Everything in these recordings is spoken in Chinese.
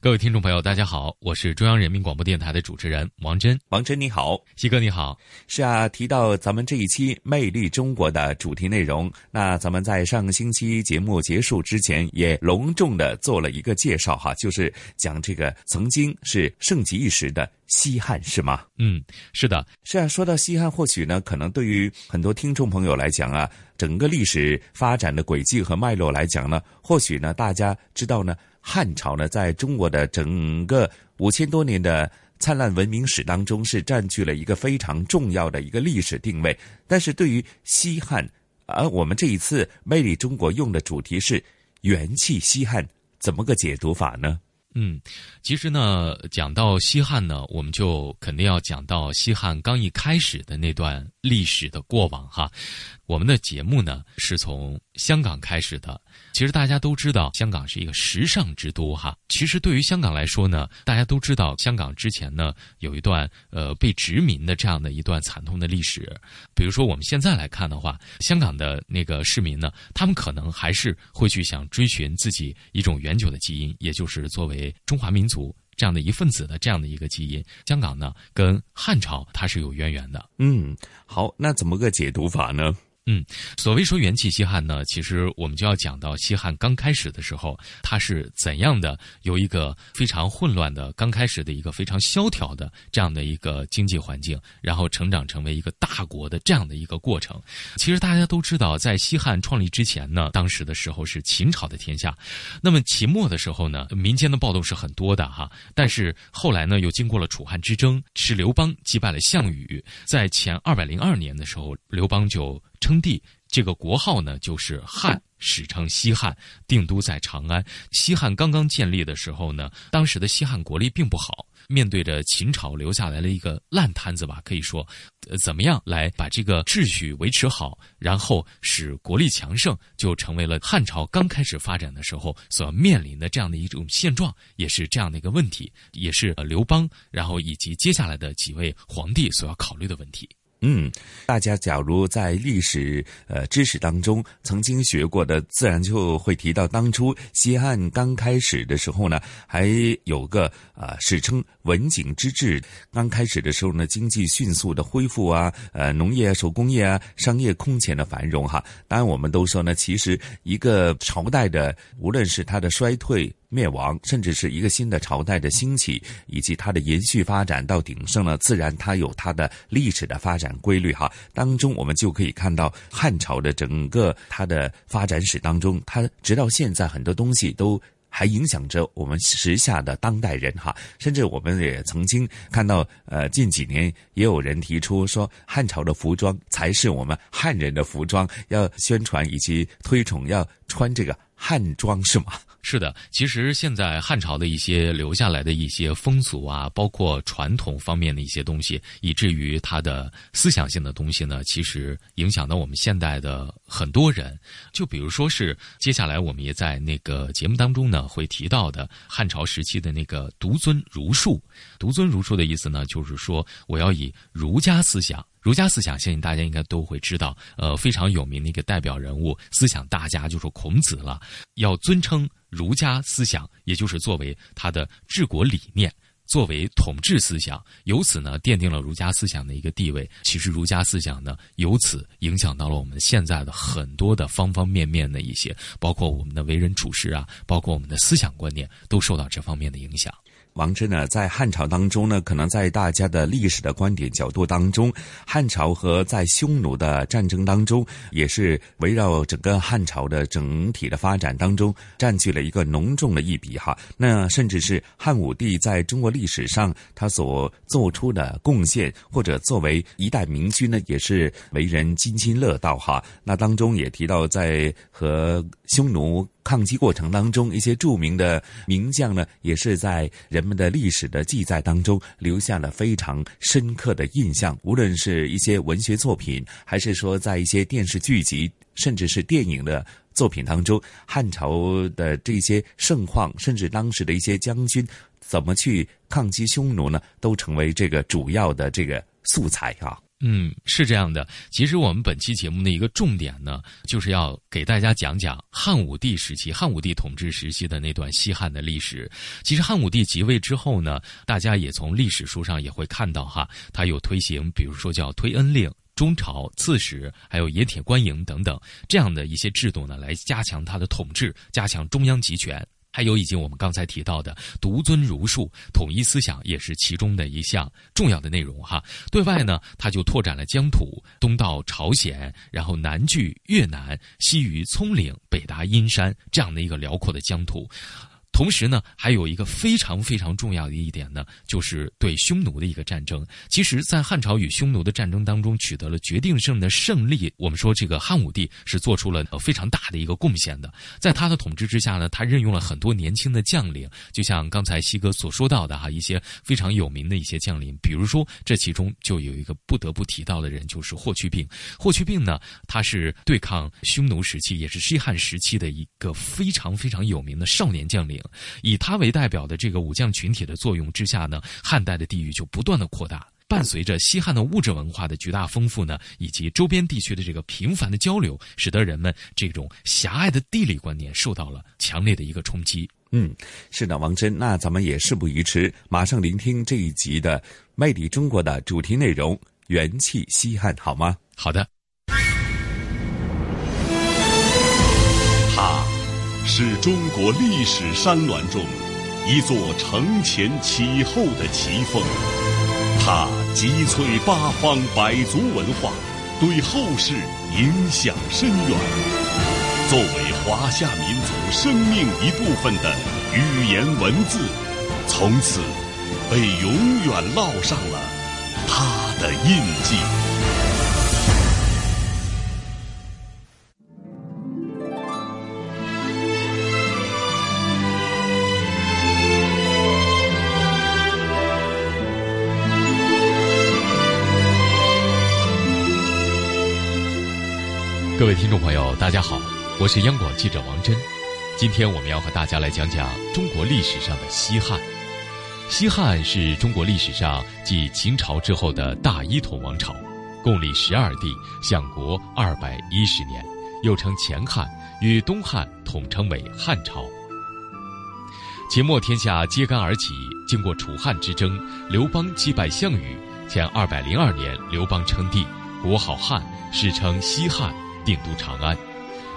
各位听众朋友，大家好，我是中央人民广播电台的主持人王真。王真你好，西哥你好。是啊，提到咱们这一期《魅力中国》的主题内容，那咱们在上个星期节目结束之前，也隆重的做了一个介绍哈，就是讲这个曾经是盛极一时的西汉，是吗？嗯，是的。是啊，说到西汉，或许呢，可能对于很多听众朋友来讲啊，整个历史发展的轨迹和脉络来讲呢，或许呢，大家知道呢。汉朝呢，在中国的整个五千多年的灿烂文明史当中，是占据了一个非常重要的一个历史定位。但是对于西汉，而我们这一次《魅力中国》用的主题是元气西汉，怎么个解读法呢？嗯，其实呢，讲到西汉呢，我们就肯定要讲到西汉刚一开始的那段历史的过往哈。我们的节目呢，是从香港开始的。其实大家都知道，香港是一个时尚之都哈。其实对于香港来说呢，大家都知道，香港之前呢有一段呃被殖民的这样的一段惨痛的历史。比如说我们现在来看的话，香港的那个市民呢，他们可能还是会去想追寻自己一种远久的基因，也就是作为中华民族这样的一份子的这样的一个基因。香港呢，跟汉朝它是有渊源的。嗯，好，那怎么个解读法呢？嗯，所谓说元气西汉呢，其实我们就要讲到西汉刚开始的时候，它是怎样的由一个非常混乱的刚开始的一个非常萧条的这样的一个经济环境，然后成长成为一个大国的这样的一个过程。其实大家都知道，在西汉创立之前呢，当时的时候是秦朝的天下，那么秦末的时候呢，民间的暴动是很多的哈，但是后来呢，又经过了楚汉之争，是刘邦击败了项羽，在前二百零二年的时候，刘邦就。称帝，这个国号呢就是汉，史称西汉，定都在长安。西汉刚刚建立的时候呢，当时的西汉国力并不好，面对着秦朝留下来了一个烂摊子吧，可以说，呃，怎么样来把这个秩序维持好，然后使国力强盛，就成为了汉朝刚开始发展的时候所面临的这样的一种现状，也是这样的一个问题，也是刘邦，然后以及接下来的几位皇帝所要考虑的问题。嗯，大家假如在历史呃知识当中曾经学过的，自然就会提到当初西汉刚开始的时候呢，还有个啊史称文景之治。刚开始的时候呢，经济迅速的恢复啊，呃，农业、手工业啊，商业空前的繁荣哈。当然，我们都说呢，其实一个朝代的，无论是它的衰退。灭亡，甚至是一个新的朝代的兴起，以及它的延续发展到鼎盛呢？自然它有它的历史的发展规律哈。当中我们就可以看到汉朝的整个它的发展史当中，它直到现在很多东西都还影响着我们时下的当代人哈。甚至我们也曾经看到，呃，近几年也有人提出说，汉朝的服装才是我们汉人的服装，要宣传以及推崇要穿这个汉装，是吗？是的，其实现在汉朝的一些留下来的一些风俗啊，包括传统方面的一些东西，以至于它的思想性的东西呢，其实影响到我们现代的很多人。就比如说是接下来我们也在那个节目当中呢会提到的汉朝时期的那个独尊儒术。独尊儒术的意思呢，就是说我要以儒家思想。儒家思想，相信大家应该都会知道，呃，非常有名的一个代表人物、思想大家就是孔子了。要尊称儒家思想，也就是作为他的治国理念，作为统治思想，由此呢奠定了儒家思想的一个地位。其实儒家思想呢，由此影响到了我们现在的很多的方方面面的一些，包括我们的为人处事啊，包括我们的思想观念，都受到这方面的影响。王之呢，在汉朝当中呢，可能在大家的历史的观点角度当中，汉朝和在匈奴的战争当中，也是围绕整个汉朝的整体的发展当中，占据了一个浓重的一笔哈。那甚至是汉武帝在中国历史上他所做出的贡献，或者作为一代明君呢，也是为人津津乐道哈。那当中也提到，在和匈奴。抗击过程当中，一些著名的名将呢，也是在人们的历史的记载当中留下了非常深刻的印象。无论是一些文学作品，还是说在一些电视剧集，甚至是电影的作品当中，汉朝的这些盛况，甚至当时的一些将军怎么去抗击匈奴呢，都成为这个主要的这个素材啊。嗯，是这样的。其实我们本期节目的一个重点呢，就是要给大家讲讲汉武帝时期、汉武帝统治时期的那段西汉的历史。其实汉武帝即位之后呢，大家也从历史书上也会看到哈，他有推行，比如说叫推恩令、中朝刺史，还有冶铁官营等等这样的一些制度呢，来加强他的统治，加强中央集权。还有以及我们刚才提到的独尊儒术、统一思想，也是其中的一项重要的内容哈。对外呢，他就拓展了疆土，东到朝鲜，然后南据越南，西于葱岭，北达阴山，这样的一个辽阔的疆土。同时呢，还有一个非常非常重要的一点呢，就是对匈奴的一个战争。其实，在汉朝与匈奴的战争当中，取得了决定性的胜利。我们说，这个汉武帝是做出了非常大的一个贡献的。在他的统治之下呢，他任用了很多年轻的将领，就像刚才西哥所说到的哈，一些非常有名的一些将领。比如说，这其中就有一个不得不提到的人，就是霍去病。霍去病呢，他是对抗匈奴时期，也是西汉时期的一个非常非常有名的少年将领。以他为代表的这个武将群体的作用之下呢，汉代的地域就不断的扩大。伴随着西汉的物质文化的巨大丰富呢，以及周边地区的这个频繁的交流，使得人们这种狭隘的地理观念受到了强烈的一个冲击。嗯，是的，王真，那咱们也事不宜迟，马上聆听这一集的《魅力中国》的主题内容——元气西汉，好吗？好的。是中国历史山峦中一座承前启后的奇峰，它集萃八方百族文化，对后世影响深远。作为华夏民族生命一部分的语言文字，从此被永远烙上了它的印记。各位听众朋友，大家好，我是央广记者王真。今天我们要和大家来讲讲中国历史上的西汉。西汉是中国历史上继秦朝之后的大一统王朝，共历十二帝，享国二百一十年，又称前汉，与东汉统称为汉朝。秦末天下揭竿而起，经过楚汉之争，刘邦击败项羽，前二百零二年，刘邦称帝，国号汉，史称西汉。定都长安，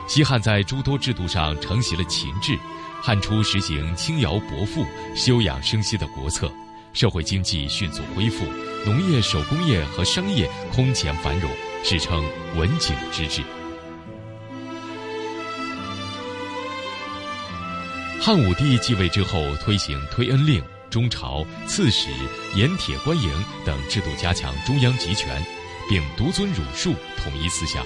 西汉在诸多制度上承袭了秦制，汉初实行轻徭薄赋、休养生息的国策，社会经济迅速恢复，农业、手工业和商业空前繁荣，史称文景之治。汉武帝继位之后，推行推恩令、中朝、刺史、盐铁官营等制度，加强中央集权，并独尊儒术，统一思想。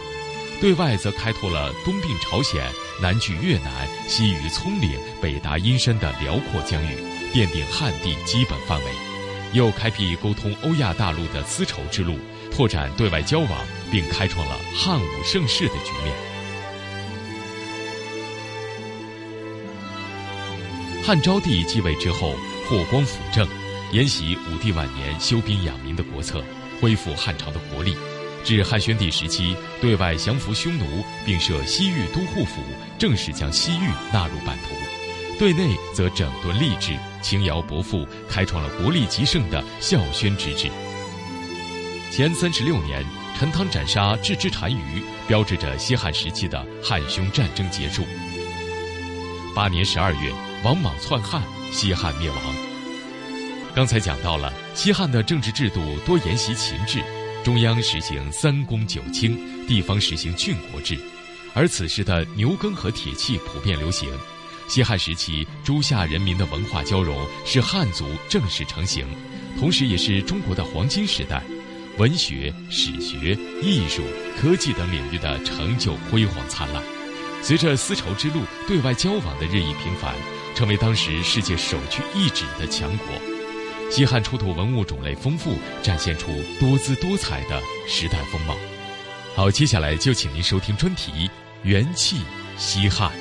对外则开拓了东并朝鲜、南据越南、西于葱岭、北达阴山的辽阔疆域，奠定汉地基本范围；又开辟沟通欧亚大陆的丝绸之路，拓展对外交往，并开创了汉武盛世的局面。汉昭帝继位之后，霍光辅政，沿袭武帝晚年修兵养民的国策，恢复汉朝的国力。至汉宣帝时期，对外降服匈奴，并设西域都护府，正式将西域纳入版图；对内则整顿吏治，轻徭薄赋，开创了国力极盛的孝宣之治。前三十六年，陈汤斩杀郅支单于，标志着西汉时期的汉匈战争结束。八年十二月，王莽篡汉，西汉灭亡。刚才讲到了西汉的政治制度多沿袭秦制，中央实行三公九卿，地方实行郡国制，而此时的牛耕和铁器普遍流行。西汉时期，诸夏人民的文化交融，使汉族正式成型，同时也是中国的黄金时代，文学、史学、艺术、科技等领域的成就辉煌灿烂。随着丝绸之路对外交往的日益频繁，成为当时世界首屈一指的强国。西汉出土文物种类丰富，展现出多姿多彩的时代风貌。好，接下来就请您收听专题《元气西汉》。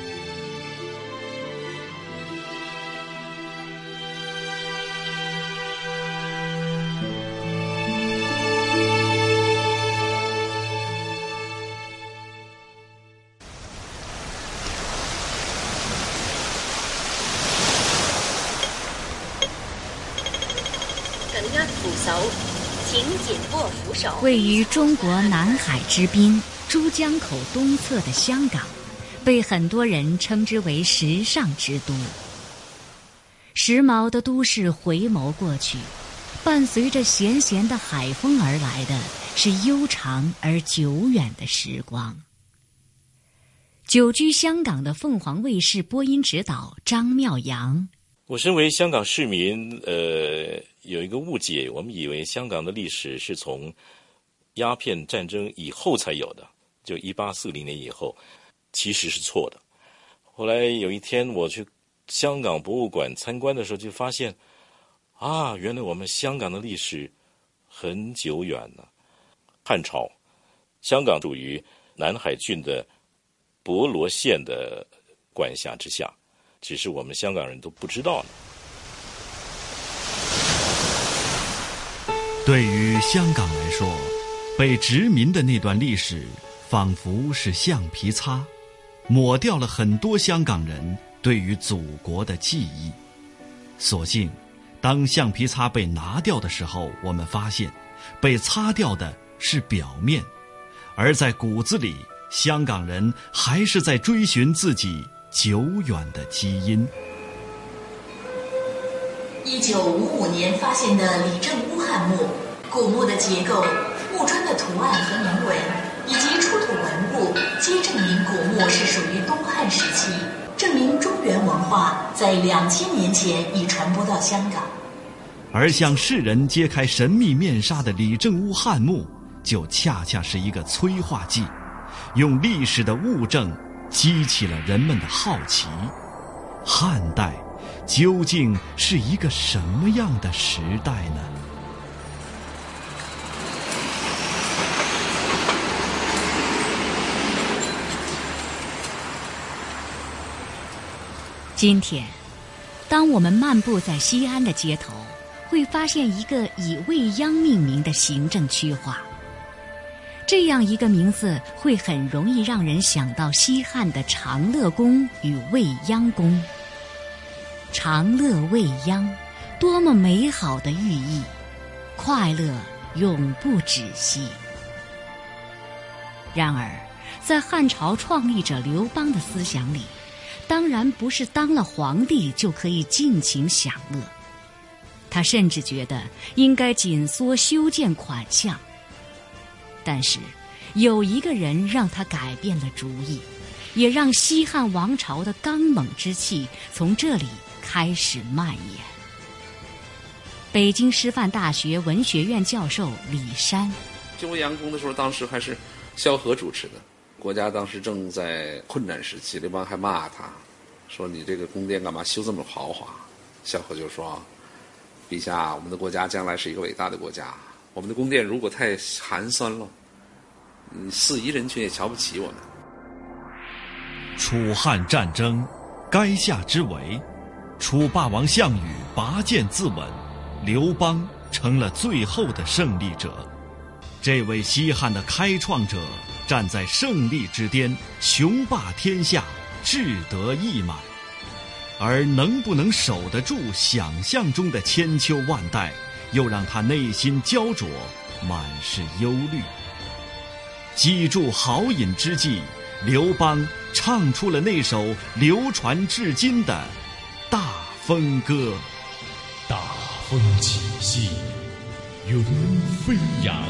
位于中国南海之滨珠江口东侧的香港，被很多人称之为时尚之都。时髦的都市回眸过去，伴随着咸咸的海风而来的是悠长而久远的时光。久居香港的凤凰卫视播音指导张妙阳，我身为香港市民，呃，有一个误解，我们以为香港的历史是从。鸦片战争以后才有的，就一八四零年以后，其实是错的。后来有一天我去香港博物馆参观的时候，就发现，啊，原来我们香港的历史很久远了。汉朝，香港属于南海郡的博罗县的管辖之下，只是我们香港人都不知道呢。对于香港来说。被殖民的那段历史，仿佛是橡皮擦，抹掉了很多香港人对于祖国的记忆。所幸，当橡皮擦被拿掉的时候，我们发现，被擦掉的是表面，而在骨子里，香港人还是在追寻自己久远的基因。一九五五年发现的李正屋汉墓，古墓的结构。墓砖的图案和铭文，以及出土文物，皆证明古墓是属于东汉时期，证明中原文化在两千年前已传播到香港。而向世人揭开神秘面纱的李正屋汉墓，就恰恰是一个催化剂，用历史的物证激起了人们的好奇：汉代究竟是一个什么样的时代呢？今天，当我们漫步在西安的街头，会发现一个以未央命名的行政区划。这样一个名字会很容易让人想到西汉的长乐宫与未央宫。长乐未央，多么美好的寓意！快乐永不止息。然而，在汉朝创立者刘邦的思想里，当然不是当了皇帝就可以尽情享乐，他甚至觉得应该紧缩修建款项。但是，有一个人让他改变了主意，也让西汉王朝的刚猛之气从这里开始蔓延。北京师范大学文学院教授李山，就未央宫的时候，当时还是萧何主持的。国家当时正在困难时期，刘邦还骂他，说：“你这个宫殿干嘛修这么豪华？”萧何就说：“陛下，我们的国家将来是一个伟大的国家，我们的宫殿如果太寒酸了，四夷人群也瞧不起我们。”楚汉战争，垓下之围，楚霸王项羽拔剑自刎，刘邦成了最后的胜利者。这位西汉的开创者。站在胜利之巅，雄霸天下，志得意满。而能不能守得住想象中的千秋万代，又让他内心焦灼，满是忧虑。记住豪饮之际，刘邦唱出了那首流传至今的《风歌》。大风起兮，云飞扬，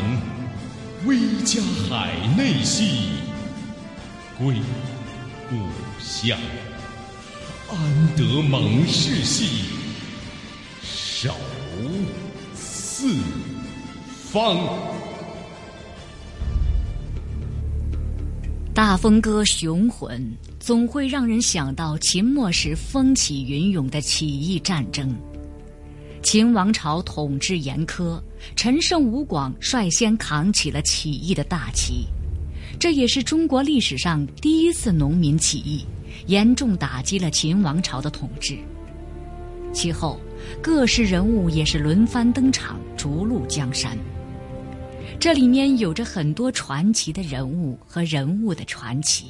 威加海内兮，归故乡。安得猛士兮，守四方。大风歌雄浑，总会让人想到秦末时风起云涌的起义战争。秦王朝统治严苛，陈胜吴广率先扛起了起义的大旗，这也是中国历史上第一次农民起义，严重打击了秦王朝的统治。其后，各式人物也是轮番登场，逐鹿江山。这里面有着很多传奇的人物和人物的传奇。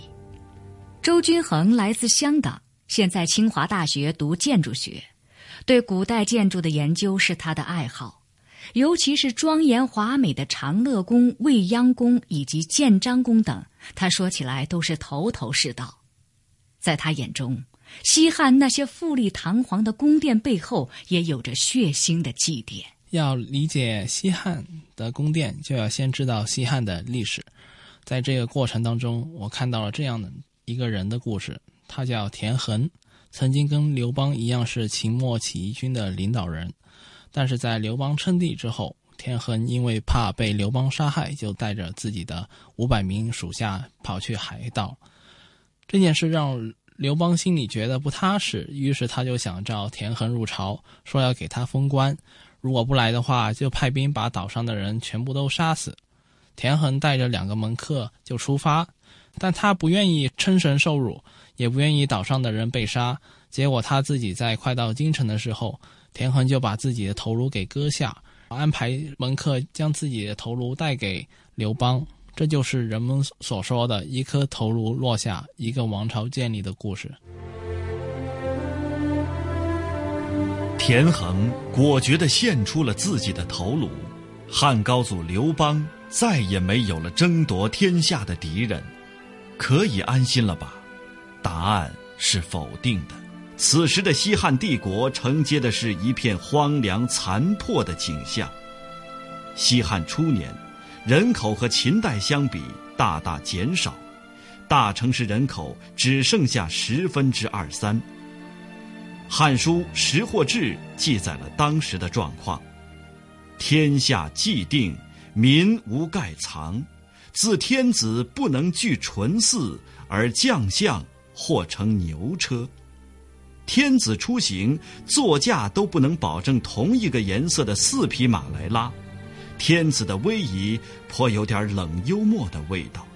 周君衡来自香港，现在清华大学读建筑学。对古代建筑的研究是他的爱好，尤其是庄严华美的长乐宫、未央宫以及建章宫等，他说起来都是头头是道。在他眼中，西汉那些富丽堂皇的宫殿背后，也有着血腥的祭奠。要理解西汉的宫殿，就要先知道西汉的历史。在这个过程当中，我看到了这样的一个人的故事，他叫田横。曾经跟刘邦一样是秦末起义军的领导人，但是在刘邦称帝之后，田横因为怕被刘邦杀害，就带着自己的五百名属下跑去海岛。这件事让刘邦心里觉得不踏实，于是他就想召田横入朝，说要给他封官，如果不来的话，就派兵把岛上的人全部都杀死。田横带着两个门客就出发，但他不愿意称神受辱。也不愿意岛上的人被杀，结果他自己在快到京城的时候，田横就把自己的头颅给割下，安排门客将自己的头颅带给刘邦。这就是人们所说的一颗头颅落下，一个王朝建立的故事。田横果决地献出了自己的头颅，汉高祖刘邦再也没有了争夺天下的敌人，可以安心了吧？答案是否定的。此时的西汉帝国承接的是一片荒凉残破的景象。西汉初年，人口和秦代相比大大减少，大城市人口只剩下十分之二三。《汉书·识货志》记载了当时的状况：天下既定，民无盖藏。自天子不能具纯祀，而将相。或乘牛车，天子出行座驾都不能保证同一个颜色的四匹马来拉，天子的威仪颇有点冷幽默的味道。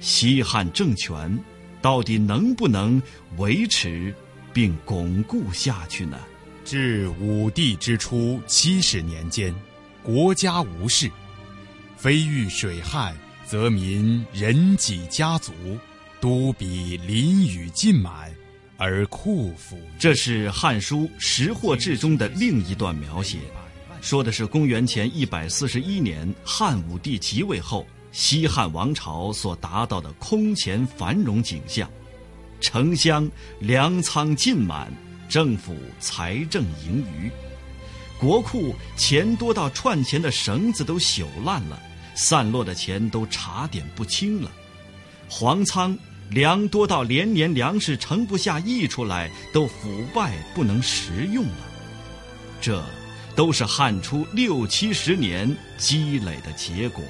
西汉政权到底能不能维持并巩固下去呢？至武帝之初七十年间，国家无事，非遇水旱，则民人己家族。都比淋雨尽满，而库府。这是《汉书·识货志》中的另一段描写，说的是公元前一百四十一年汉武帝即位后，西汉王朝所达到的空前繁荣景象：城乡粮仓尽满，政府财政盈余，国库钱多到串钱的绳子都朽烂了，散落的钱都查点不清了。皇仓粮多到连年粮食盛不下溢出来，都腐败不能食用了。这，都是汉初六七十年积累的结果。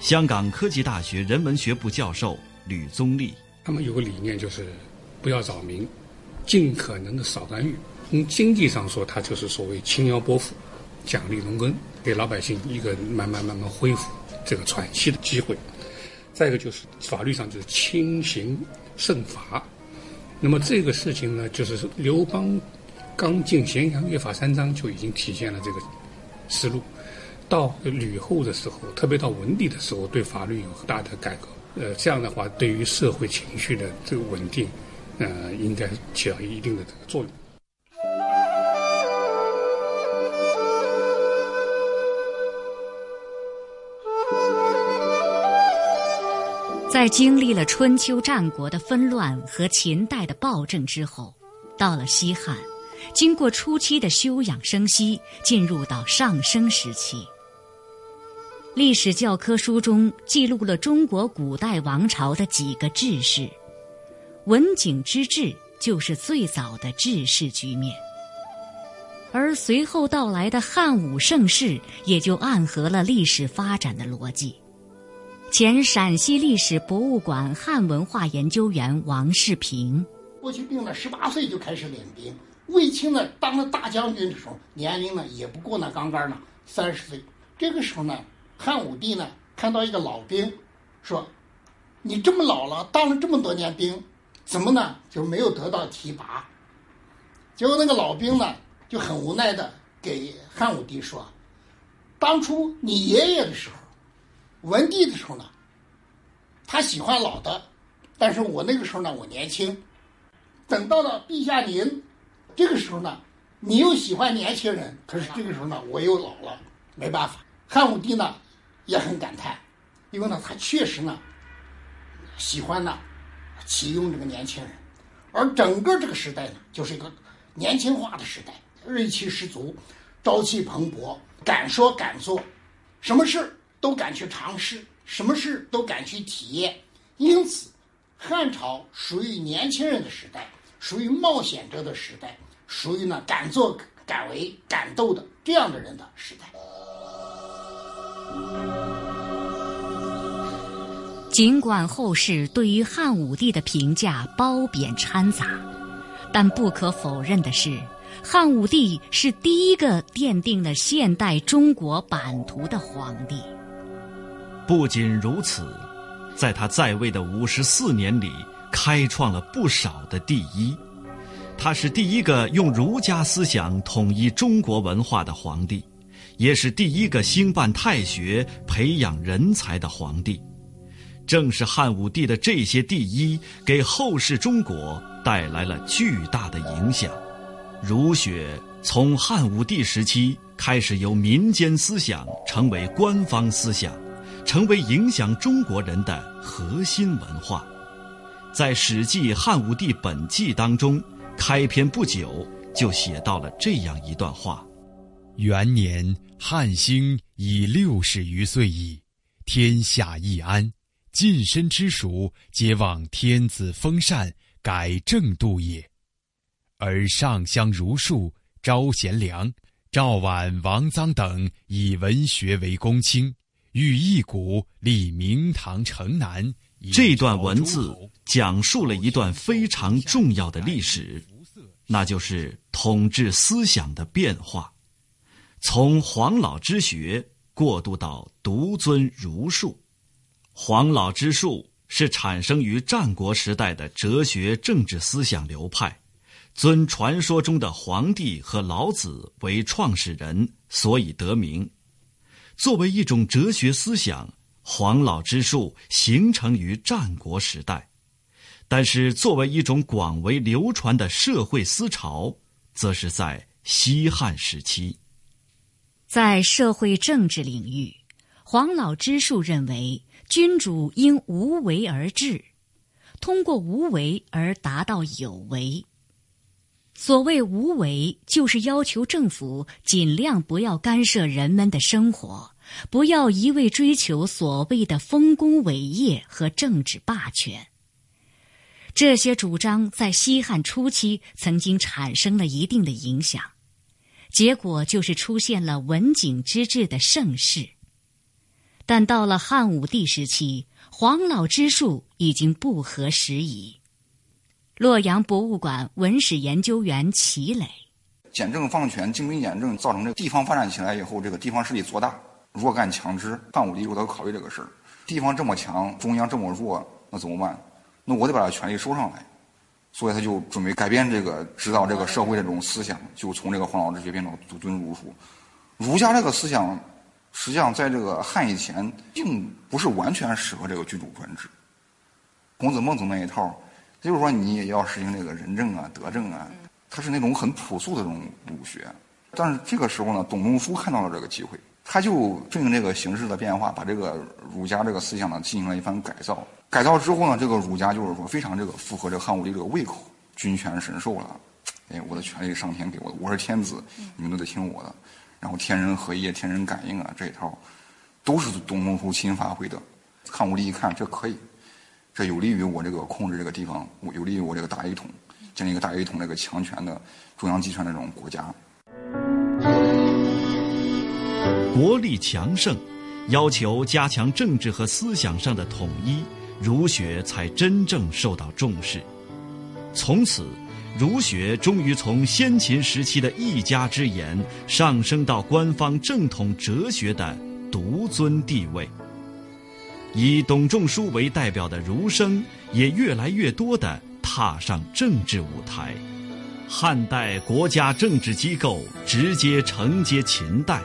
香港科技大学人文学部教授吕宗立，他们有个理念就是，不要扰民，尽可能的少干预。从经济上说，它就是所谓轻徭薄赋，奖励农耕，给老百姓一个慢慢慢慢恢复这个喘息的机会。再一个就是法律上就是轻刑慎罚，那么这个事情呢，就是刘邦刚进咸阳约法三章就已经体现了这个思路。到吕后的时候，特别到文帝的时候，对法律有很大的改革。呃，这样的话，对于社会情绪的这个稳定，呃，应该起到一定的这个作用。在经历了春秋战国的纷乱和秦代的暴政之后，到了西汉，经过初期的休养生息，进入到上升时期。历史教科书中记录了中国古代王朝的几个治世，文景之治就是最早的治世局面。而随后到来的汉武盛世，也就暗合了历史发展的逻辑。前陕西历史博物馆汉文化研究员王世平：霍去病呢，十八岁就开始领兵；卫青呢，当了大将军的时候，年龄呢也不过那刚刚呢三十岁。这个时候呢。汉武帝呢，看到一个老兵，说：“你这么老了，当了这么多年兵，怎么呢就没有得到提拔？”结果那个老兵呢，就很无奈的给汉武帝说：“当初你爷爷的时候，文帝的时候呢，他喜欢老的，但是我那个时候呢，我年轻。等到了陛下您这个时候呢，你又喜欢年轻人，可是这个时候呢，我又老了，没办法。”汉武帝呢？也很感叹，因为呢，他确实呢喜欢呢启用这个年轻人，而整个这个时代呢，就是一个年轻化的时代，锐气十足，朝气蓬勃，敢说敢做，什么事都敢去尝试，什么事都敢去体验。因此，汉朝属于年轻人的时代，属于冒险者的时代，属于呢敢作敢为敢斗的这样的人的时代。尽管后世对于汉武帝的评价褒贬掺杂，但不可否认的是，汉武帝是第一个奠定了现代中国版图的皇帝。不仅如此，在他在位的五十四年里，开创了不少的第一。他是第一个用儒家思想统一中国文化的皇帝，也是第一个兴办太学、培养人才的皇帝。正是汉武帝的这些第一，给后世中国带来了巨大的影响。儒学从汉武帝时期开始由民间思想成为官方思想，成为影响中国人的核心文化。在《史记·汉武帝本纪》当中，开篇不久就写到了这样一段话：“元年，汉兴已六十余岁矣，天下易安。”近身之属，皆望天子封禅，改正度也。而上相儒术，招贤良，赵绾、王臧等以文学为公卿，欲一股立明堂城南。这段文字讲述了一段非常重要的历史，那就是统治思想的变化，从黄老之学过渡到独尊儒术。黄老之术是产生于战国时代的哲学政治思想流派，尊传说中的皇帝和老子为创始人，所以得名。作为一种哲学思想，黄老之术形成于战国时代，但是作为一种广为流传的社会思潮，则是在西汉时期。在社会政治领域，黄老之术认为。君主应无为而治，通过无为而达到有为。所谓无为，就是要求政府尽量不要干涉人们的生活，不要一味追求所谓的丰功伟业和政治霸权。这些主张在西汉初期曾经产生了一定的影响，结果就是出现了文景之治的盛世。但到了汉武帝时期，黄老之术已经不合时宜。洛阳博物馆文史研究员齐磊：简政放权、精兵简政，造成这地方发展起来以后，这个地方势力做大，弱干强支。汉武帝就得考虑这个事儿：地方这么强，中央这么弱，那怎么办？那我得把他权力收上来。所以他就准备改变这个指导这个社会的这种思想，就从这个黄老之学变到独尊儒术。儒家这个思想。实际上，在这个汉以前，并不是完全适合这个君主专制。孔子、孟子那一套，就是说你也要实行这个仁政啊、德政啊，它是那种很朴素的这种儒学。但是这个时候呢，董仲舒看到了这个机会，他就顺应这个形势的变化，把这个儒家这个思想呢进行了一番改造。改造之后呢，这个儒家就是说非常这个符合这个汉武帝这个胃口，君权神授了，哎，我的权利上天给我的，我是天子，你们都得听我的。然后天人合一、天人感应啊，这一套都是董仲舒新发挥的。汉武帝一看，这可以，这有利于我这个控制这个地方，有利于我这个大一统，建立一个大一统这个强权的中央集权的这种国家。国力强盛，要求加强政治和思想上的统一，儒学才真正受到重视。从此，儒学终于从先秦时期的一家之言，上升到官方正统哲学的独尊地位。以董仲舒为代表的儒生，也越来越多地踏上政治舞台。汉代国家政治机构直接承接秦代。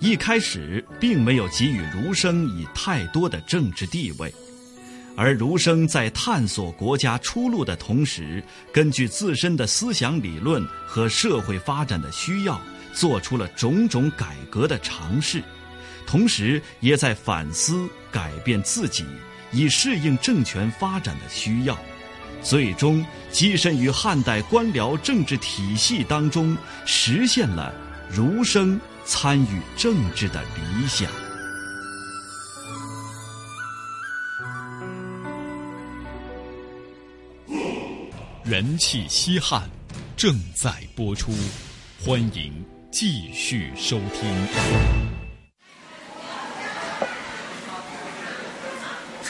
一开始并没有给予儒生以太多的政治地位，而儒生在探索国家出路的同时，根据自身的思想理论和社会发展的需要，做出了种种改革的尝试，同时也在反思改变自己，以适应政权发展的需要，最终跻身于汉代官僚政治体系当中，实现了儒生。参与政治的理想。元气西汉正在播出，欢迎继续收听。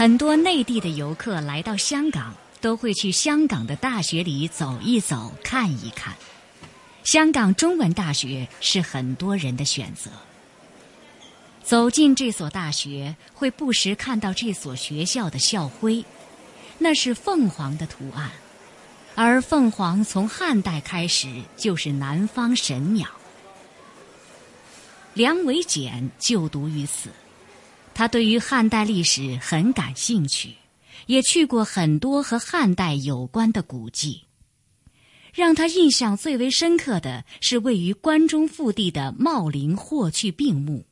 很多内地的游客来到香港，都会去香港的大学里走一走、看一看。香港中文大学是很多人的选择。走进这所大学，会不时看到这所学校的校徽，那是凤凰的图案，而凤凰从汉代开始就是南方神鸟。梁维简就读于此，他对于汉代历史很感兴趣，也去过很多和汉代有关的古迹。让他印象最为深刻的是位于关中腹地的茂陵霍去病墓，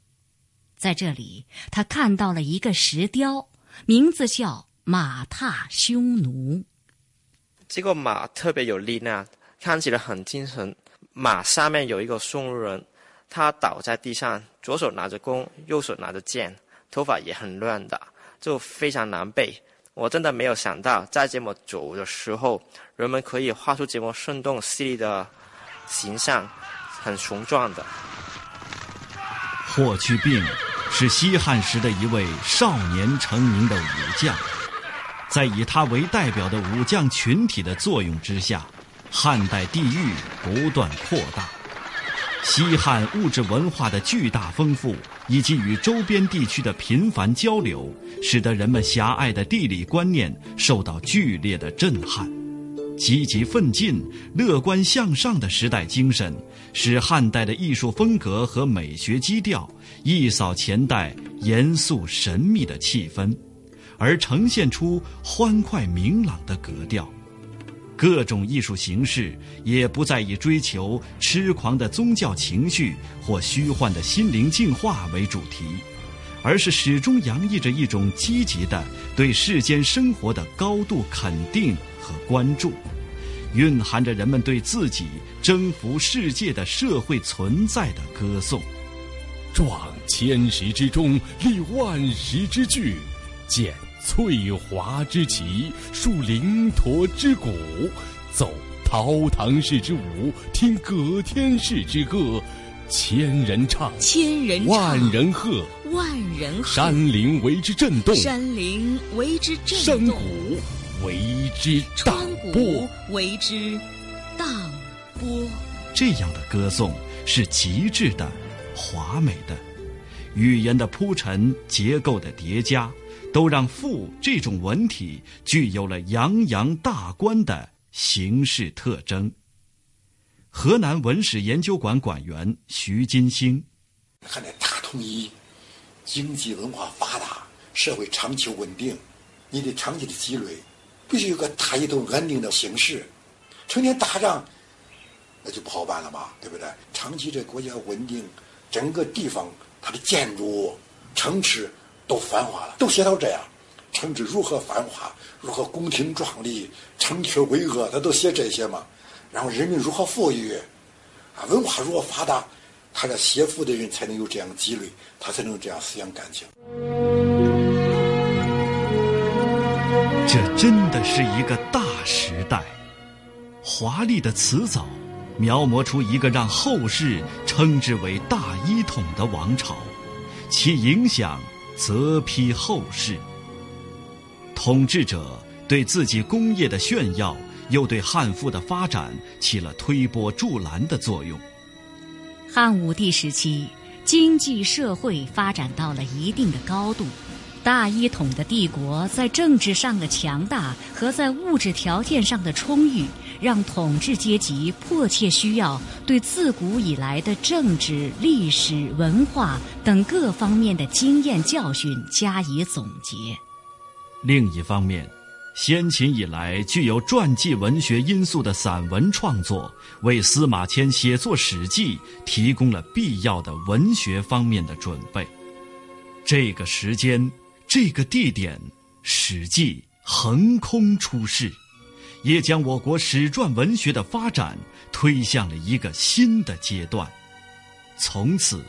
在这里，他看到了一个石雕，名字叫马踏匈奴。这个马特别有力量，看起来很精神。马上面有一个匈奴人，他倒在地上，左手拿着弓，右手拿着剑，头发也很乱的，就非常狼狈。我真的没有想到，在这么久的时候，人们可以画出这么生动细腻的形象，很雄壮的。霍去病是西汉时的一位少年成名的武将，在以他为代表的武将群体的作用之下，汉代地域不断扩大。西汉物质文化的巨大丰富，以及与周边地区的频繁交流，使得人们狭隘的地理观念受到剧烈的震撼。积极奋进、乐观向上的时代精神，使汉代的艺术风格和美学基调一扫前代严肃神秘的气氛，而呈现出欢快明朗的格调。各种艺术形式也不再以追求痴狂的宗教情绪或虚幻的心灵净化为主题，而是始终洋溢着一种积极的对世间生活的高度肯定和关注，蕴含着人们对自己征服世界的社会存在的歌颂。壮千石之中，立万石之巨，见。翠华之旗，树灵驼之鼓，奏陶唐氏之舞，听葛天氏之歌，千人唱，千人唱，万人喝，万人喝，山林为之震动，山林为之震动，山谷为之荡波，为之荡波。这样的歌颂是极致的、华美的，语言的铺陈，结构的叠加。都让“赋”这种文体具有了洋洋大观的形式特征。河南文史研究馆馆员徐金星：汉代大统一，经济文化发达，社会长期稳定，你得长期的积累，必须有个大一统安定的形势。成天打仗，那就不好办了嘛，对不对？长期这国家稳定，整个地方它的建筑、城池。都繁华了，都写到这样，城池如何繁华，如何宫廷壮丽，城阙巍峨，他都写这些嘛。然后人民如何富裕，啊，文化如何发达，他这写赋的人才能有这样的积累，他才能有这样思想感情。这真的是一个大时代，华丽的辞藻，描摹出一个让后世称之为大一统的王朝，其影响泽披后世。统治者对自己工业的炫耀，又对汉赋的发展起了推波助澜的作用。汉武帝时期，经济社会发展到了一定的高度。大一统的帝国在政治上的强大和在物质条件上的充裕，让统治阶级迫切需要对自古以来的政治、历史、文化等各方面的经验教训加以总结。另一方面，先秦以来具有传记文学因素的散文创作，为司马迁写作《史记》提供了必要的文学方面的准备。这个时间。这个地点，《史记》横空出世，也将我国史传文学的发展推向了一个新的阶段。从此，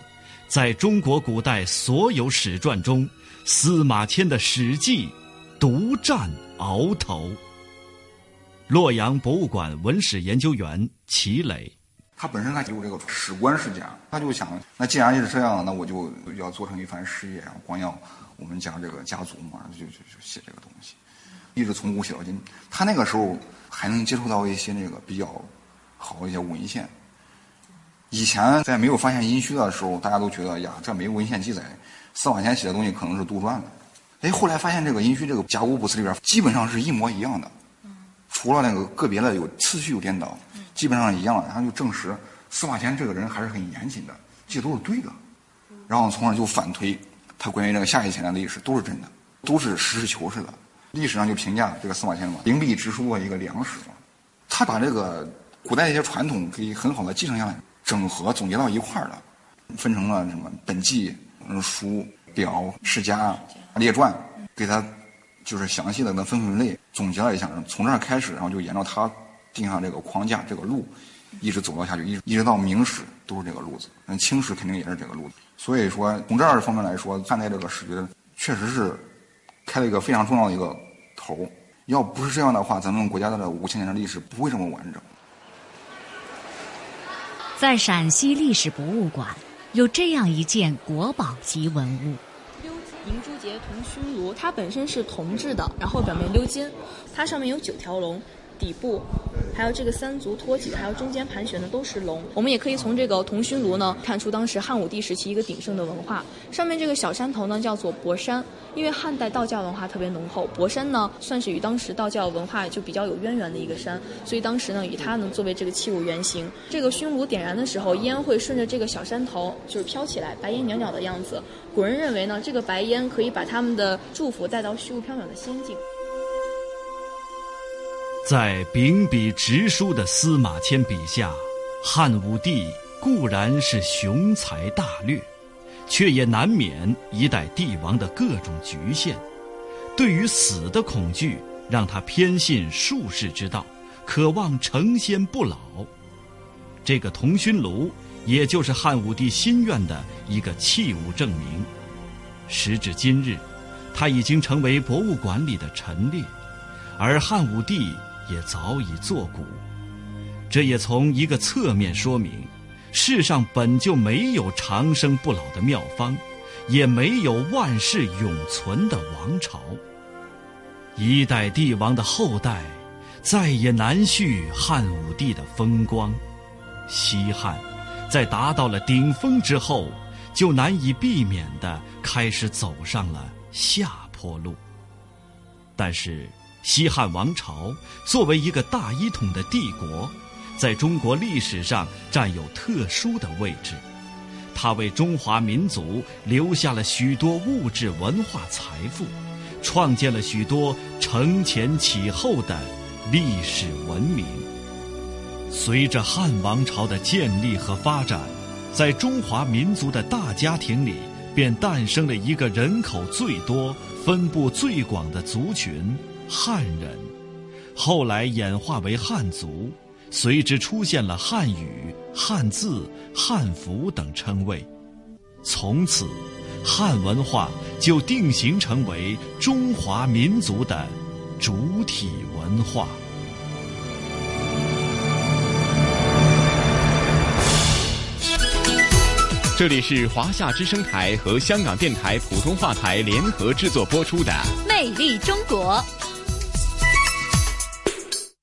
在中国古代所有史传中，司马迁的《史记》独占鳌头。洛阳博物馆文史研究员齐磊，他本身他有这个史观世家，他就想，那既然是这样，那我就要做成一番事业啊，光要。我们讲这个家族嘛，就就就写这个东西，一直从古写到今。他那个时候还能接触到一些那个比较好一些文献。以前在没有发现殷墟的时候，大家都觉得呀，这没文献记载，司马迁写的东西可能是杜撰的。哎，后来发现这个殷墟这个甲骨卜辞里边基本上是一模一样的，除了那个个别的有次序有颠倒，基本上一样。然后就证实司马迁这个人还是很严谨的，记都是对的。然后从而就反推。他关于这个夏以前的历史都是真的，都是实事求是的。历史上就评价这个司马迁嘛，灵璧之书的一个良史嘛。他把这个古代一些传统可以很好的继承下来，整合总结到一块儿了，分成了什么本纪、嗯书、表、世家、列传，给他就是详细的分分类，总结了一下，从这儿开始，然后就沿着他定下这个框架、这个路，一直走到下去，一直一直到明史都是这个路子，那清史肯定也是这个路子。所以说，从这儿方面来说，看待这个史学，确实是开了一个非常重要的一个头。要不是这样的话，咱们国家的五千年的历史不会这么完整。在陕西历史博物馆，有这样一件国宝级文物——鎏银珠节铜熏炉。它本身是铜制的，然后表面鎏金，它上面有九条龙。底部，还有这个三足托起，还有中间盘旋的都是龙。我们也可以从这个铜熏炉呢，看出当时汉武帝时期一个鼎盛的文化。上面这个小山头呢，叫做博山，因为汉代道教文化特别浓厚，博山呢算是与当时道教文化就比较有渊源的一个山，所以当时呢以它呢作为这个器物原型。这个熏炉点燃的时候，烟会顺着这个小山头就是飘起来，白烟袅袅的样子。古人认为呢，这个白烟可以把他们的祝福带到虚无缥缈的仙境。在秉笔直书的司马迁笔下，汉武帝固然是雄才大略，却也难免一代帝王的各种局限。对于死的恐惧，让他偏信术士之道，渴望成仙不老。这个铜熏炉，也就是汉武帝心愿的一个器物证明。时至今日，它已经成为博物馆里的陈列，而汉武帝。也早已作古，这也从一个侧面说明，世上本就没有长生不老的妙方，也没有万世永存的王朝。一代帝王的后代，再也难续汉武帝的风光。西汉，在达到了顶峰之后，就难以避免的开始走上了下坡路。但是。西汉王朝作为一个大一统的帝国，在中国历史上占有特殊的位置。它为中华民族留下了许多物质文化财富，创建了许多承前启后的历史文明。随着汉王朝的建立和发展，在中华民族的大家庭里，便诞生了一个人口最多、分布最广的族群。汉人，后来演化为汉族，随之出现了汉语、汉字、汉服等称谓。从此，汉文化就定型成为中华民族的主体文化。这里是华夏之声台和香港电台普通话台联合制作播出的《魅力中国》。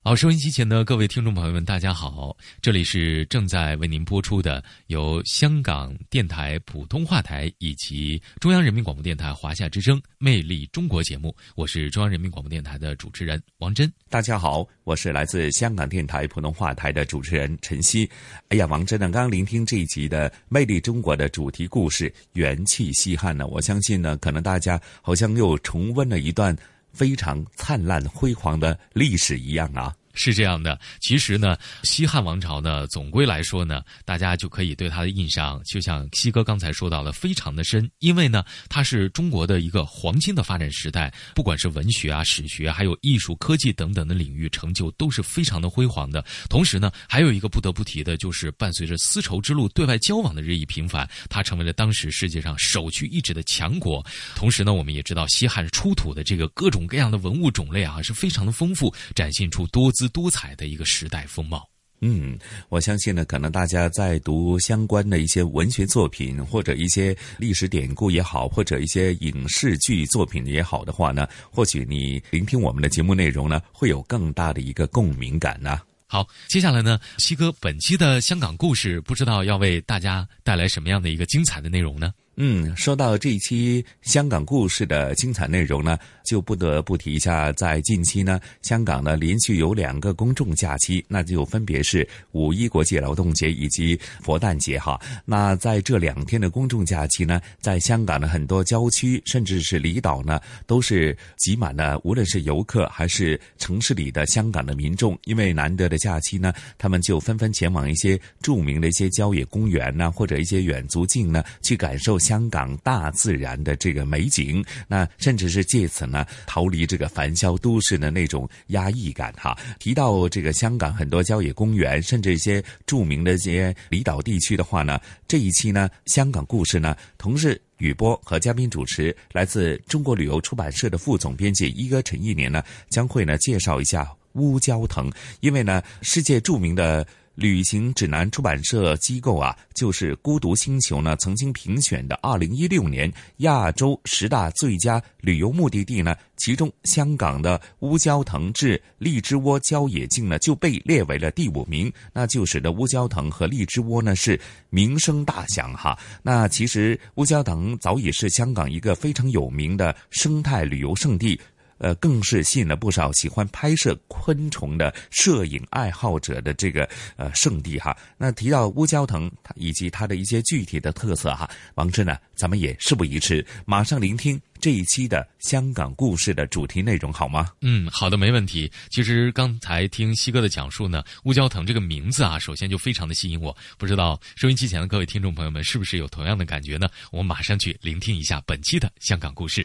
好，收音机前的各位听众朋友们，大家好！这里是正在为您播出的由香港电台普通话台以及中央人民广播电台华夏之声《魅力中国》节目，我是中央人民广播电台的主持人王真。大家好，我是来自香港电台普通话台的主持人陈曦。哎呀，王真呢，刚刚聆听这一集的《魅力中国》的主题故事《元气西汉》呢，我相信呢，可能大家好像又重温了一段非常灿烂辉煌的历史一样啊。是这样的，其实呢，西汉王朝呢，总归来说呢，大家就可以对它的印象，就像西哥刚才说到的，非常的深，因为呢，它是中国的一个黄金的发展时代，不管是文学啊、史学，还有艺术、科技等等的领域，成就都是非常的辉煌的。同时呢，还有一个不得不提的，就是伴随着丝绸之路对外交往的日益频繁，它成为了当时世界上首屈一指的强国。同时呢，我们也知道西汉出土的这个各种各样的文物种类啊，是非常的丰富，展现出多姿。多彩的一个时代风貌。嗯，我相信呢，可能大家在读相关的一些文学作品，或者一些历史典故也好，或者一些影视剧作品也好的话呢，或许你聆听我们的节目内容呢，会有更大的一个共鸣感呢。好，接下来呢，西哥本期的香港故事，不知道要为大家带来什么样的一个精彩的内容呢？嗯，说到这一期香港故事的精彩内容呢，就不得不提一下，在近期呢，香港呢连续有两个公众假期，那就分别是五一国际劳动节以及佛诞节哈。那在这两天的公众假期呢，在香港的很多郊区甚至是离岛呢，都是挤满了，无论是游客还是城市里的香港的民众，因为难得的假期呢，他们就纷纷前往一些著名的一些郊野公园呐，或者一些远足径呢，去感受。香港大自然的这个美景，那甚至是借此呢逃离这个繁嚣都市的那种压抑感哈。提到这个香港很多郊野公园，甚至一些著名的一些离岛地区的话呢，这一期呢香港故事呢，同事雨波和嘉宾主持来自中国旅游出版社的副总编辑一哥陈一年呢，将会呢介绍一下乌蛟腾，因为呢世界著名的。旅行指南出版社机构啊，就是孤独星球呢，曾经评选的二零一六年亚洲十大最佳旅游目的地呢，其中香港的乌蛟腾至荔枝窝郊野径呢，就被列为了第五名，那就使得乌蛟腾和荔枝窝呢是名声大响哈。那其实乌蛟腾早已是香港一个非常有名的生态旅游胜地。呃，更是吸引了不少喜欢拍摄昆虫的摄影爱好者的这个呃圣地哈。那提到乌蛟腾，以及它的一些具体的特色哈，王志呢，咱们也事不宜迟，马上聆听这一期的香港故事的主题内容好吗？嗯，好的，没问题。其实刚才听西哥的讲述呢，乌蛟藤这个名字啊，首先就非常的吸引我。不知道收音机前的各位听众朋友们是不是有同样的感觉呢？我们马上去聆听一下本期的香港故事。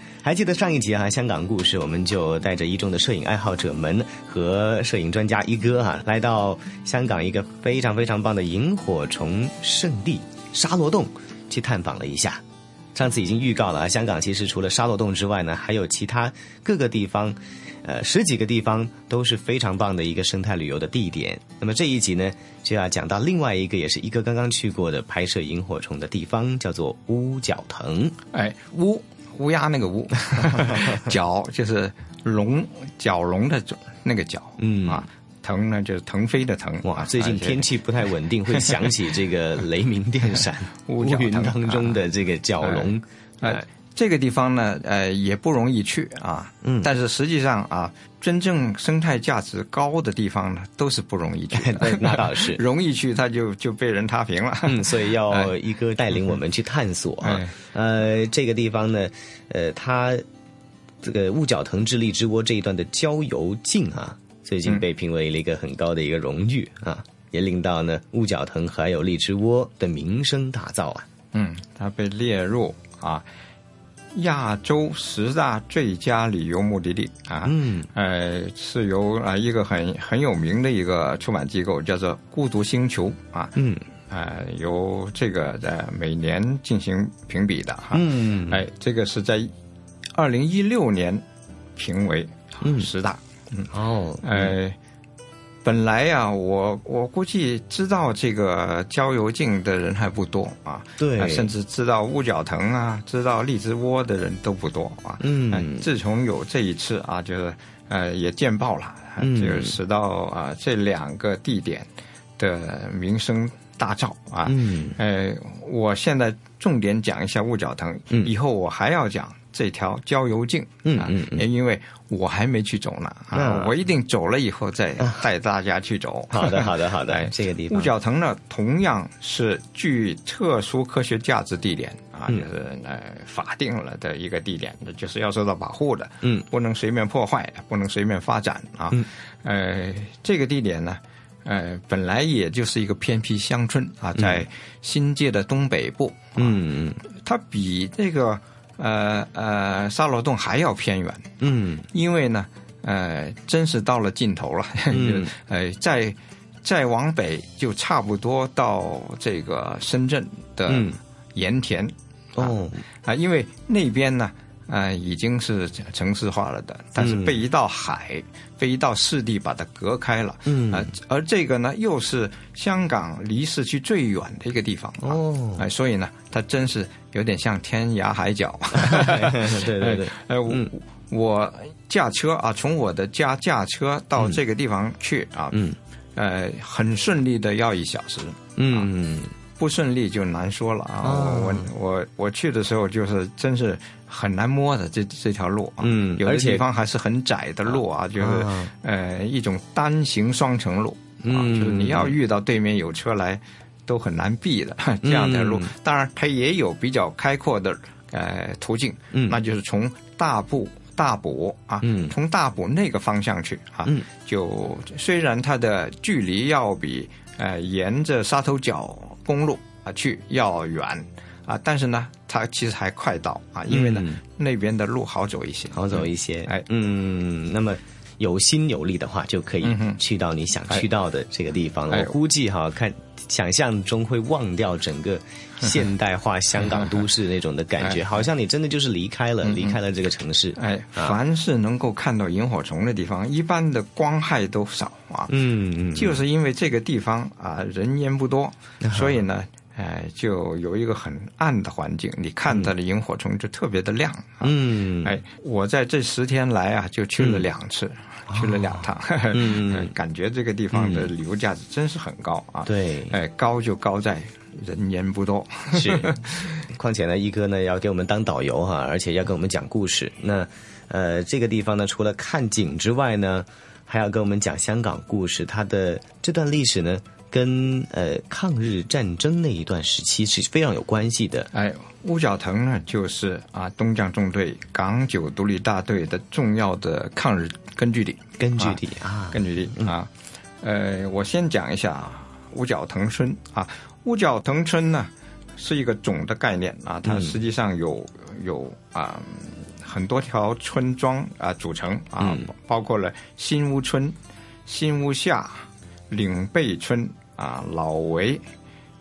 还记得上一集啊，香港故事，我们就带着一众的摄影爱好者们和摄影专家一哥哈，来到香港一个非常非常棒的萤火虫圣地沙罗洞去探访了一下。上次已经预告了啊，香港其实除了沙罗洞之外呢，还有其他各个地方，呃，十几个地方都是非常棒的一个生态旅游的地点。那么这一集呢，就要讲到另外一个也是一哥刚刚去过的拍摄萤火虫的地方，叫做乌角藤。哎，乌。乌鸦那个乌，角就是龙角龙的那个角，嗯啊，腾呢就是腾飞的腾。哇，最近天气不太稳定，会想起这个雷鸣电闪 乌云当中的这个角龙。哎，这个地方呢，呃，也不容易去啊。嗯，但是实际上啊，真正生态价值高的地方呢，都是不容易去的。那倒是，容易去，它就就被人踏平了。嗯，所以要一哥带领我们去探索啊。呃，这个地方呢，呃，它这个雾角藤之荔枝窝这一段的郊游径啊，最近被评为了一个很高的一个荣誉啊，也令到呢雾角藤还有荔枝窝的名声大噪啊。嗯，它被列入啊。亚洲十大最佳旅游目的地啊，嗯，呃，是由啊一个很很有名的一个出版机构叫做孤独星球啊，嗯，呃，由这个在每年进行评比的哈，嗯，哎，这个是在二零一六年评为十大，嗯，哦，呃。本来呀，我我估计知道这个郊游径的人还不多啊，对，甚至知道乌角藤啊，知道荔枝窝的人都不多啊。嗯，自从有这一次啊，就是呃也见报了，就是使到啊这两个地点的名声大噪啊。嗯，呃，我现在重点讲一下雾角藤，以后我还要讲。这条郊游径，嗯嗯，因为我还没去走呢啊，我一定走了以后再带大家去走。好的，好的，好的。这个地方，雾角藤呢，同样是具特殊科学价值地点啊，就是呃法定了的一个地点，就是要受到保护的，嗯，不能随便破坏，不能随便发展啊。呃，这个地点呢，呃，本来也就是一个偏僻乡村啊，在新界的东北部，嗯嗯，它比这个。呃呃，沙罗洞还要偏远，嗯，因为呢，呃，真是到了尽头了，嗯，呃，再再往北就差不多到这个深圳的盐田，哦，啊，因为那边呢。呃，已经是城市化了的，但是被一道海、被一道湿地把它隔开了。嗯啊，而这个呢，又是香港离市区最远的一个地方。哦，哎，所以呢，它真是有点像天涯海角。对对对，哎，我我驾车啊，从我的家驾车到这个地方去啊，嗯，呃，很顺利的要一小时。嗯。不顺利就难说了啊！我我我去的时候就是真是很难摸的这这条路啊，嗯，有的地方还是很窄的路啊，就是呃一种单行双程路啊，就是你要遇到对面有车来都很难避的 这样的路。当然，它也有比较开阔的呃途径，嗯，那就是从大埔大埔啊，嗯，从大埔那个方向去啊，嗯，就虽然它的距离要比呃沿着沙头角。公路啊，去要远啊，但是呢，它其实还快到啊，因为呢，那边的路好走一些，好走一些。哎，嗯，那么有心有力的话，就可以去到你想去到的这个地方。了。我估计哈，看想象中会忘掉整个现代化香港都市那种的感觉，好像你真的就是离开了，离开了这个城市。哎，凡是能够看到萤火虫的地方，一般的光害都少。啊，嗯嗯，就是因为这个地方啊人烟不多，所以呢，哎，就有一个很暗的环境，你看到的萤火虫就特别的亮。嗯，哎，我在这十天来啊，就去了两次，去了两趟，嗯，感觉这个地方的旅游价值真是很高啊。对，哎，高就高在人烟不多。是，况且呢，一哥呢要给我们当导游哈，而且要跟我们讲故事。那呃，这个地方呢，除了看景之外呢。还要跟我们讲香港故事，它的这段历史呢，跟呃抗日战争那一段时期是非常有关系的。哎，乌角藤呢，就是啊东江纵队港九独立大队的重要的抗日根据地，根据地啊，根据地啊。呃，我先讲一下五角藤村啊，五角藤村呢是一个总的概念啊，它实际上有有啊。很多条村庄啊组成啊，包括了新屋村、新屋下、岭背村啊、老围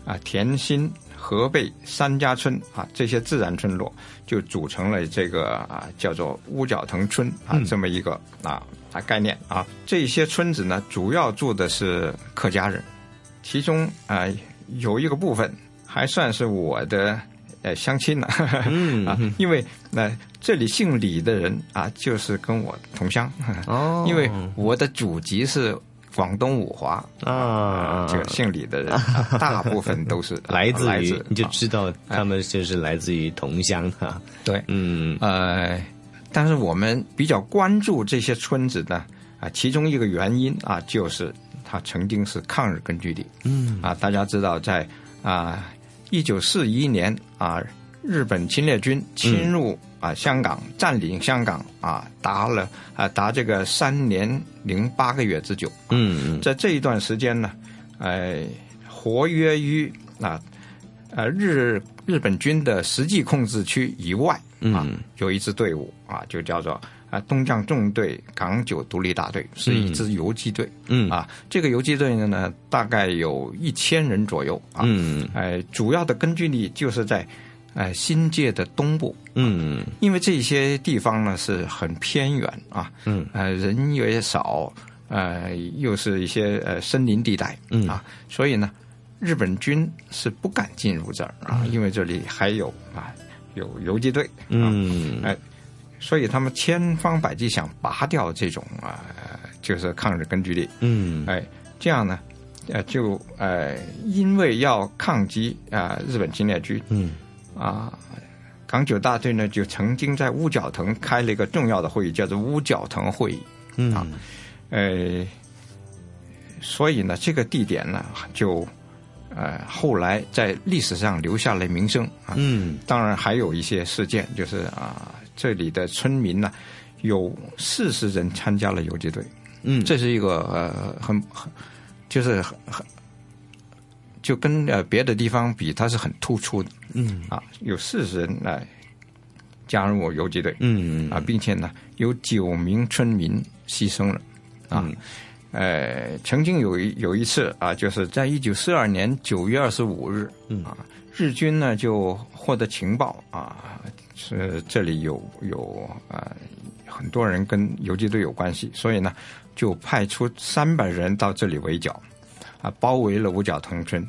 啊、田心、河背三家村啊，这些自然村落就组成了这个啊叫做乌角藤村啊这么一个啊啊概念啊。这些村子呢，主要住的是客家人，其中啊有一个部分还算是我的。呃，相亲呢，啊，因为那这里姓李的人啊，就是跟我同乡哦，因为我的祖籍是广东五华啊，这个姓李的人，啊 大部分都是 来自于，你就知道他们就是来自于同乡哈。对，嗯，呃，但是我们比较关注这些村子呢，啊，其中一个原因啊，就是它曾经是抗日根据地。嗯啊，大家知道在啊一九四一年啊，日本侵略军侵入啊香港，占领香港啊，达了啊达这个三年零八个月之久。嗯在这一段时间呢，呃，活跃于啊呃日日本军的实际控制区以外啊，有一支队伍啊，就叫做啊东江纵队港九独立大队，是一支游击队。嗯啊，这个游击队呢，大概有一千人左右啊。嗯，呃，主要的根据地就是在呃新界的东部。嗯，因为这些地方呢是很偏远啊，嗯，呃，人也少，呃，又是一些呃森林地带，嗯。啊，所以呢，日本军是不敢进入这儿啊，因为这里还有啊有游击队，嗯，哎、所以他们千方百计想拔掉这种啊、就是抗日根据地，嗯，哎，这样呢，呃，就呃，因为要抗击啊、日本侵略军，嗯，啊。港九大队呢，就曾经在乌角藤开了一个重要的会议，叫做乌角藤会议。嗯啊，呃，所以呢，这个地点呢，就呃后来在历史上留下了名声啊。嗯，当然还有一些事件，就是啊，这里的村民呢，有四十人参加了游击队。嗯，这是一个呃很很就是很很。就跟呃别的地方比，它是很突出的。嗯啊，有四十人来加入我游击队。嗯啊，并且呢，有九名村民牺牲了。啊，嗯呃，曾经有一有一次啊，就是在一九四二年九月二十五日，嗯啊，日军呢就获得情报啊，是这里有有啊很多人跟游击队有关系，所以呢，就派出三百人到这里围剿。啊，包围了五角藤村。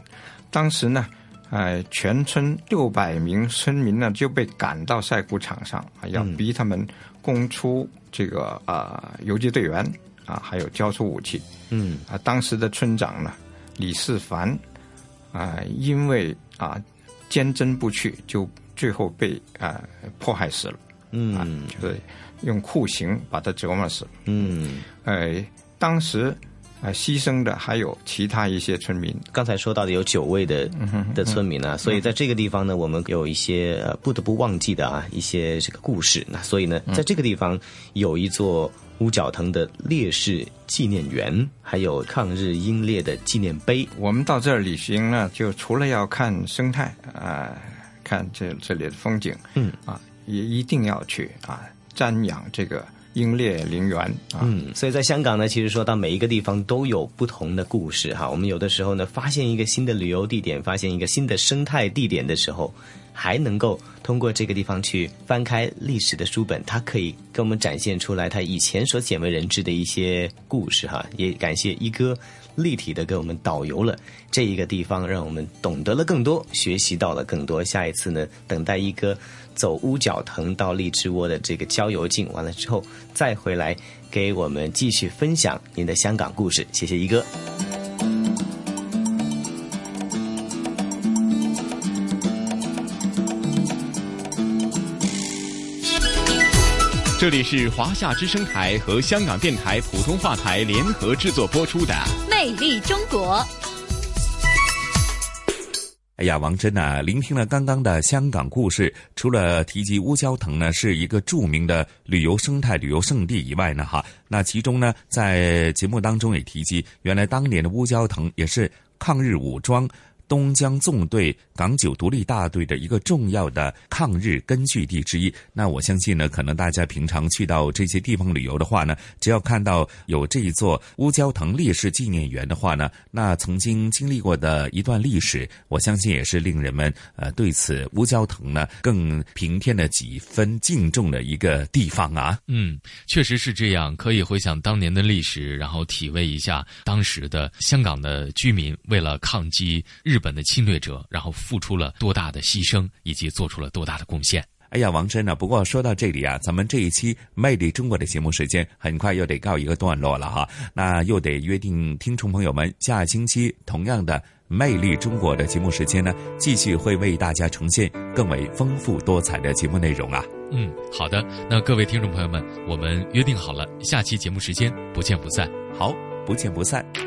当时呢，呃，全村六百名村民呢就被赶到晒谷场上啊，要逼他们供出这个啊、游击队员啊，还有交出武器。嗯啊，当时的村长呢李世凡啊、因为啊坚贞不屈，就最后被啊、迫害死了。嗯啊，就是用酷刑把他折磨死了。嗯，呃，当时。啊，牺牲的还有其他一些村民。刚才说到的有九位的的村民啊，所以在这个地方呢，我们有一些呃不得不忘记的啊一些这个故事。那所以呢，在这个地方有一座乌角藤的烈士纪念园，还有抗日英烈的纪念碑。我们到这儿旅行呢，就除了要看生态啊、看这这里的风景，嗯啊，也一定要去啊瞻仰这个。英烈陵园啊，嗯，所以在香港呢，其实说到每一个地方都有不同的故事哈。我们有的时候呢，发现一个新的旅游地点，发现一个新的生态地点的时候，还能够通过这个地方去翻开历史的书本，它可以给我们展现出来它以前所鲜为人知的一些故事哈。也感谢一哥立体的给我们导游了这一个地方，让我们懂得了更多，学习到了更多。下一次呢，等待一哥。走乌角藤到荔枝窝的这个郊游径完了之后，再回来给我们继续分享您的香港故事。谢谢一哥。这里是华夏之声台和香港电台普通话台联合制作播出的《魅力中国》。哎呀，王真呐、聆听了刚刚的香港故事，除了提及乌蛟腾呢是一个著名的旅游生态旅游胜地以外呢，哈，那其中呢，在节目当中也提及，原来当年的乌蛟腾也是抗日武装东江纵队港九独立大队的一个重要的抗日根据地之一。那我相信呢，可能大家平常去到这些地方旅游的话呢，只要看到有这一座乌蛟腾烈士纪念园的话呢，那曾经经历过的一段历史，我相信也是令人们呃对此乌蛟腾呢更平添了几分敬重的一个地方啊。嗯，确实是这样，可以回想当年的历史，然后体味一下当时的香港的居民为了抗击日本的侵略者，然后付出了多大的牺牲，以及做出了多大的贡献。哎呀，王真呢？不过说到这里啊，咱们这一期《魅力中国》的节目时间很快又得告一个段落了哈。那又得约定听众朋友们，下星期同样的《魅力中国》的节目时间呢，继续会为大家呈现更为丰富多彩的节目内容啊。嗯，好的。那各位听众朋友们，我们约定好了，下期节目时间不见不散。好，不见不散。